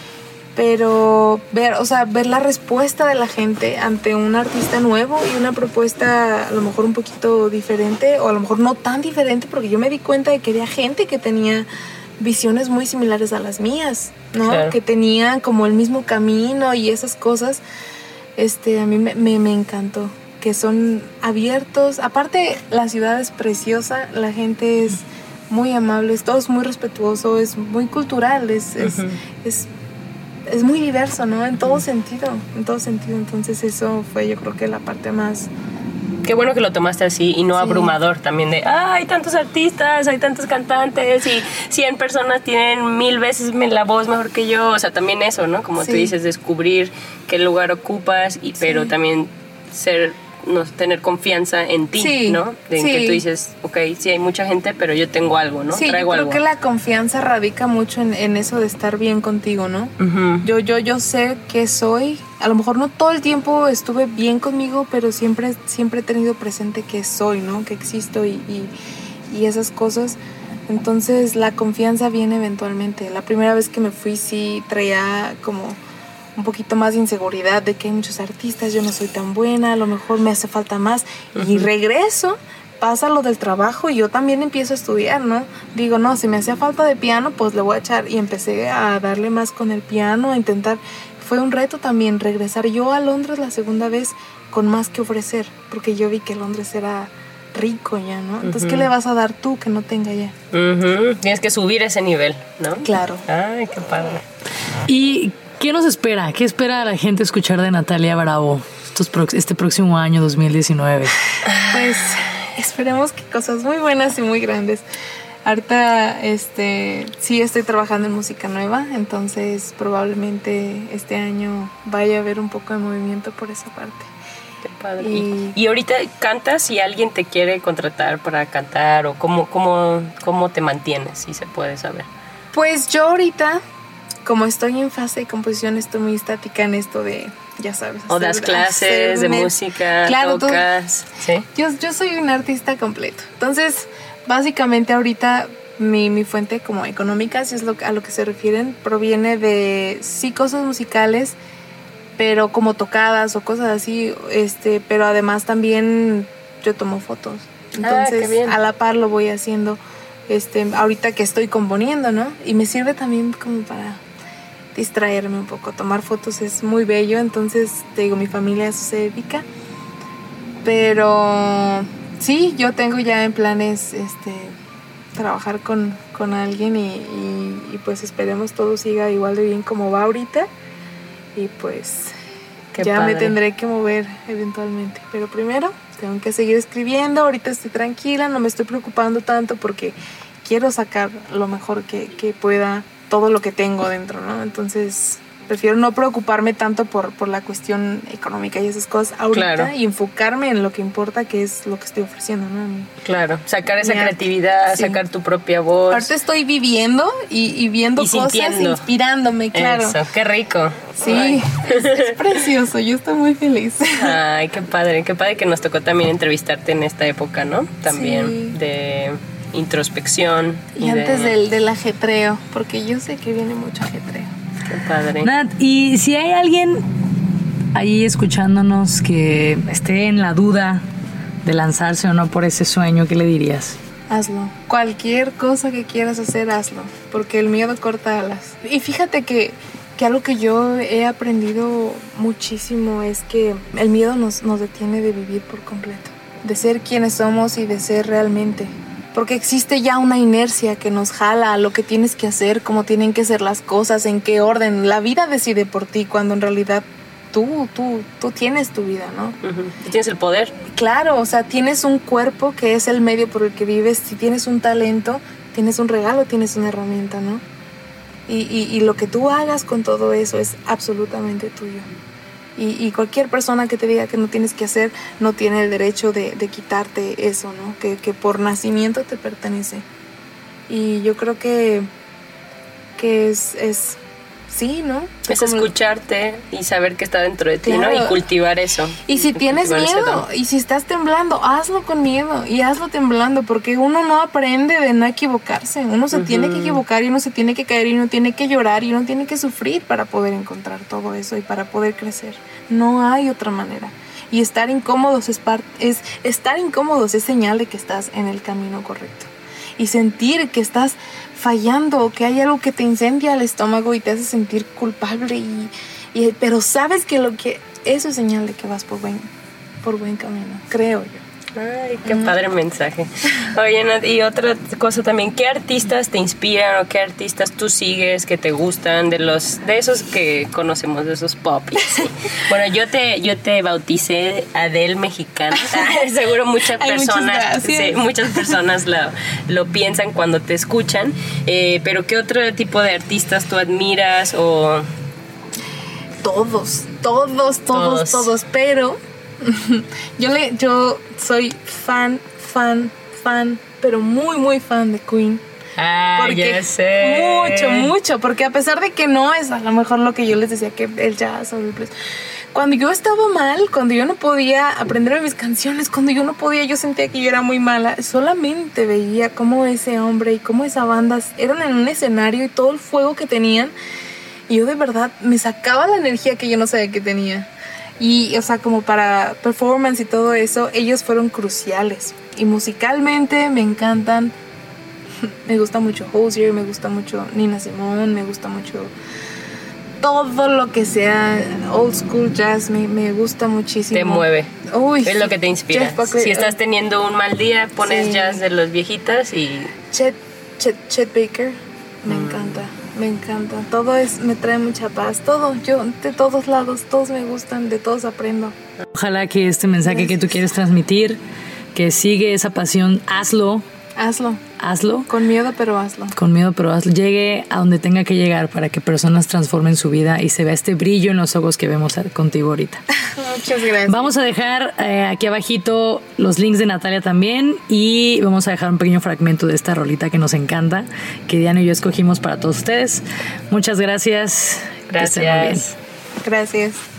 Speaker 2: Pero ver, o sea, ver la respuesta de la gente ante un artista nuevo y una propuesta a lo mejor un poquito diferente, o a lo mejor no tan diferente, porque yo me di cuenta de que había gente que tenía visiones muy similares a las mías, ¿no?
Speaker 3: Claro.
Speaker 2: Que tenían como el mismo camino y esas cosas. Este, a mí me, me, me encantó. Que son abiertos. Aparte, la ciudad es preciosa, la gente es muy amable, es- todo es muy respetuoso, es muy cultural, es, es, es, es muy diverso, ¿no? En todo sentido, en todo sentido. Entonces eso fue yo creo que la parte más...
Speaker 3: Qué bueno que lo tomaste así y no
Speaker 2: Sí.
Speaker 3: abrumador también de, ah, hay tantos artistas, hay tantos cantantes y 100 personas tienen mil veces la voz mejor que yo. O sea, también eso, ¿no? Como tú
Speaker 2: Sí.
Speaker 3: dices, descubrir qué lugar ocupas, y, pero
Speaker 2: Sí.
Speaker 3: también ser, no, tener confianza en ti,
Speaker 2: Sí,
Speaker 3: ¿no? De en que
Speaker 2: sí.
Speaker 3: tú dices, ok, sí hay mucha gente, pero yo tengo algo, ¿no?
Speaker 2: Sí, yo
Speaker 3: Traigo
Speaker 2: creo
Speaker 3: algo.
Speaker 2: que la confianza radica mucho en, en eso de estar bien contigo, ¿no? Yo, yo, yo sé que soy, a lo mejor no todo el tiempo estuve bien conmigo, pero siempre, siempre he tenido presente que soy, ¿no? Que existo y, y, y esas cosas. Entonces la confianza viene eventualmente. La primera vez que me fui sí traía como un poquito más de inseguridad de que hay muchos artistas, yo no soy tan buena, a lo mejor me hace falta más. Y regreso, pasa lo del trabajo y yo también empiezo a estudiar, ¿no? Digo, no, si me hacía falta de piano, pues le voy a echar. Y empecé a darle más con el piano, a intentar. Fue un reto también regresar yo a Londres la segunda vez con más que ofrecer, porque yo vi que Londres era rico ya, ¿no? Entonces, ¿qué
Speaker 3: Ujú.
Speaker 2: le vas a dar tú que no tenga ya?
Speaker 3: Ujú. Tienes que subir ese nivel, ¿no?
Speaker 2: Claro.
Speaker 3: Ay, qué padre.
Speaker 1: ¿Y qué nos espera? ¿Qué espera la gente escuchar de Natalia Bravo estos este próximo año 2019?
Speaker 2: Pues esperemos que cosas muy buenas y muy grandes. Ahorita este sí estoy trabajando en música nueva, entonces probablemente este año vaya a haber un poco de movimiento por esa parte.
Speaker 3: Qué padre.
Speaker 2: Y-
Speaker 3: Y, y ahorita cantas si alguien te quiere contratar para cantar o cómo, cómo, cómo te mantienes, si se puede saber.
Speaker 2: Pues yo ahorita, como estoy en fase de composición, estoy muy estática en esto de, ya sabes.
Speaker 3: O das clases
Speaker 2: hacer
Speaker 3: de música,
Speaker 2: Claro, todo-
Speaker 3: tocas. ¿sí?
Speaker 2: Yo, yo soy un artista completo. Entonces, básicamente ahorita mi, mi fuente como económica, si es lo, a lo que se refieren, proviene de sí cosas musicales, pero como tocadas o cosas así, este, pero además también yo tomo fotos.
Speaker 3: Ah,
Speaker 2: Entonces,
Speaker 3: bien.
Speaker 2: a la par lo voy haciendo este ahorita que estoy componiendo, ¿no? Y me sirve también como para distraerme un poco. Tomar fotos es muy bello, entonces te digo, mi familia eso se dedica. Pero sí, yo tengo ya en planes este, trabajar con, con alguien y, y, pues esperemos todo siga igual de bien como va ahorita. Y pues ya me tendré que mover eventualmente. Pero primero tengo que seguir escribiendo. Ahorita estoy tranquila, no me estoy preocupando tanto porque quiero sacar lo mejor que, que pueda, todo lo que tengo dentro, ¿no? Entonces prefiero no preocuparme tanto por, por la cuestión económica y esas cosas ahorita y enfocarme en lo que importa, que es lo que estoy ofreciendo, ¿no?
Speaker 3: Claro, sacar esa creatividad, sacar tu propia voz.
Speaker 2: Ahorita estoy viviendo y, viendo cosas, inspirándome, claro.
Speaker 3: Eso, qué rico.
Speaker 2: Sí, es, precioso, yo estoy muy feliz.
Speaker 3: Ay, qué padre, qué padre que nos tocó también entrevistarte en esta época, ¿no? También de introspección.
Speaker 2: Y, antes del, del ajetreo, porque yo sé que viene mucho ajetreo.
Speaker 3: Qué padre.
Speaker 1: Nat, y si hay alguien ahí escuchándonos que esté en la duda de lanzarse o no por ese sueño, ¿qué le dirías?
Speaker 2: Hazlo. Cualquier cosa que quieras hacer, hazlo. Porque el miedo corta alas. Y fíjate que, que algo que yo he aprendido muchísimo es que el miedo nos, nos detiene de vivir por completo. De ser quienes somos y de ser realmente porque existe ya una inercia que nos jala a lo que tienes que hacer, cómo tienen que ser las cosas, en qué orden. La vida decide por ti cuando en realidad tú, tú, tú tienes tu vida, ¿no?
Speaker 3: Tienes el poder.
Speaker 2: Claro, o sea, tienes un cuerpo que es el medio por el que vives, si tienes un talento, tienes un regalo, tienes una herramienta, ¿no? Y, y, y lo que tú hagas con todo eso es absolutamente tuyo. Y, cualquier persona que te diga que no tienes que hacer no tiene el derecho de, quitarte eso, ¿no? Que, que, por nacimiento te pertenece. Y yo creo que, que es, es sí, ¿no?
Speaker 3: Es escucharte y saber que está dentro de ti, ¿no? Y cultivar eso.
Speaker 2: Y si tienes miedo, y si estás temblando, hazlo con miedo y hazlo temblando, porque uno no aprende de no equivocarse. Uno se tiene que equivocar y uno se tiene que caer y uno tiene que llorar y uno tiene que sufrir para poder encontrar todo eso y para poder crecer. No hay otra manera. Y estar incómodos es, es estar incómodos es señal de que estás en el camino correcto. Y sentir que estás fallando, que hay algo que te incendia el estómago y te hace sentir culpable y, y pero sabes que lo que eso es señal de que vas por buen por buen camino, creo yo.
Speaker 3: Ay, qué padre mensaje. Oye, y otra cosa también, ¿qué artistas te inspiran o qué artistas tú sigues que te gustan de los de esos que conocemos, de esos pop? Bueno, yo te yo te bauticé Adele mexicana. Seguro muchas personas, muchas personas lo, lo, piensan cuando te escuchan. Eh, pero ¿qué otro tipo de artistas tú admiras o
Speaker 2: todos, todos, todos, todos, pero yo le, yo soy fan, fan, fan, pero muy, muy fan de Queen.
Speaker 3: Ah, porque sé.
Speaker 2: Mucho, mucho, porque a pesar de que no es a lo mejor lo que yo les decía que el jazz o el blues, cuando yo estaba mal, cuando yo no podía aprender mis canciones, cuando yo no podía, yo sentía que yo era muy mala, solamente veía cómo ese hombre y cómo esa banda eran en un escenario y todo el fuego que tenían, y yo de verdad me sacaba la energía que yo no sabía que tenía. Y, o sea, como para performance y todo eso, ellos fueron cruciales. Y musicalmente me encantan. Me gusta mucho Hosier, me gusta mucho Nina Simone, me gusta mucho todo lo que sea old school jazz, me, me gusta muchísimo.
Speaker 3: Te mueve. Uy, es lo que te inspira. si estás teniendo un mal día, pones jazz de los viejitas y...
Speaker 2: Chet, Chet, Chet Baker, me mm. encanta. Me encanta. Todo es, me trae mucha paz. Todo, yo, de todos lados, todos me gustan, de todos aprendo.
Speaker 1: Ojalá que este mensaje que tú quieres transmitir, que sigue esa pasión, hazlo,
Speaker 2: Hazlo.
Speaker 1: Hazlo.
Speaker 2: Con miedo, pero hazlo.
Speaker 1: Con miedo, pero hazlo. Llegue a donde tenga que llegar para que personas transformen su vida y se vea este brillo en los ojos que vemos contigo ahorita.
Speaker 2: Muchas gracias.
Speaker 1: Vamos a dejar eh, aquí abajito los links de Natalia también y vamos a dejar un pequeño fragmento de esta rolita que nos encanta, que Diana y yo escogimos para todos ustedes. Muchas gracias.
Speaker 3: Gracias.
Speaker 2: Gracias.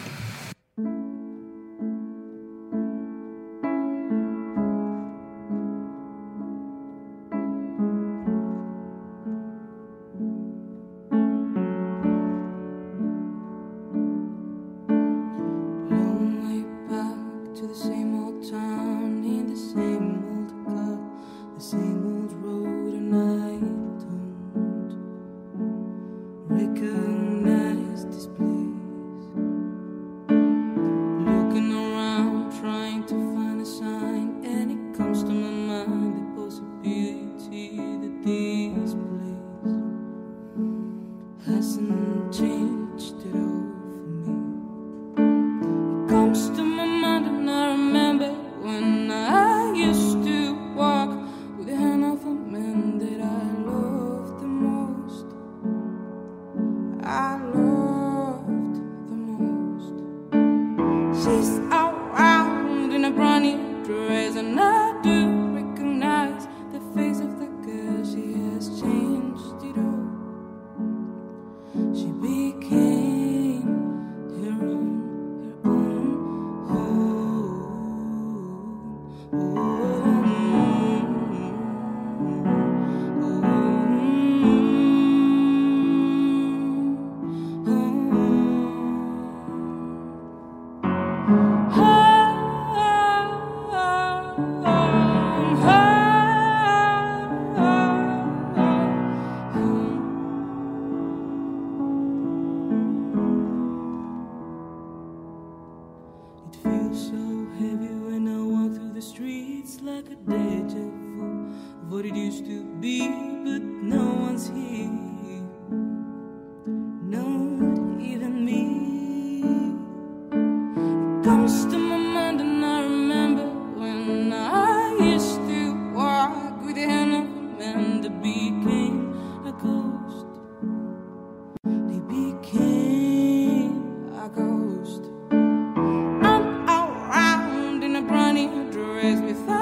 Speaker 5: raise me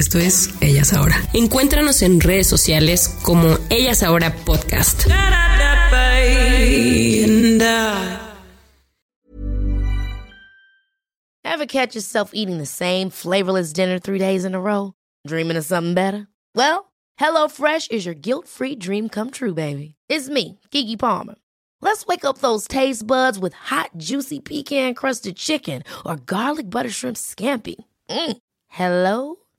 Speaker 6: Esto es Ellas Ahora. Encuéntranos en redes sociales como Ellas Ahora Podcast.
Speaker 7: Ever catch yourself eating the same flavorless dinner three days in a row? Dreaming of something better? Well, HelloFresh is your guilt-free dream come true, baby. It's me, Kiki Palmer. Let's wake up those taste buds with hot, juicy pecan crusted chicken or garlic butter shrimp scampi. Mm. Hello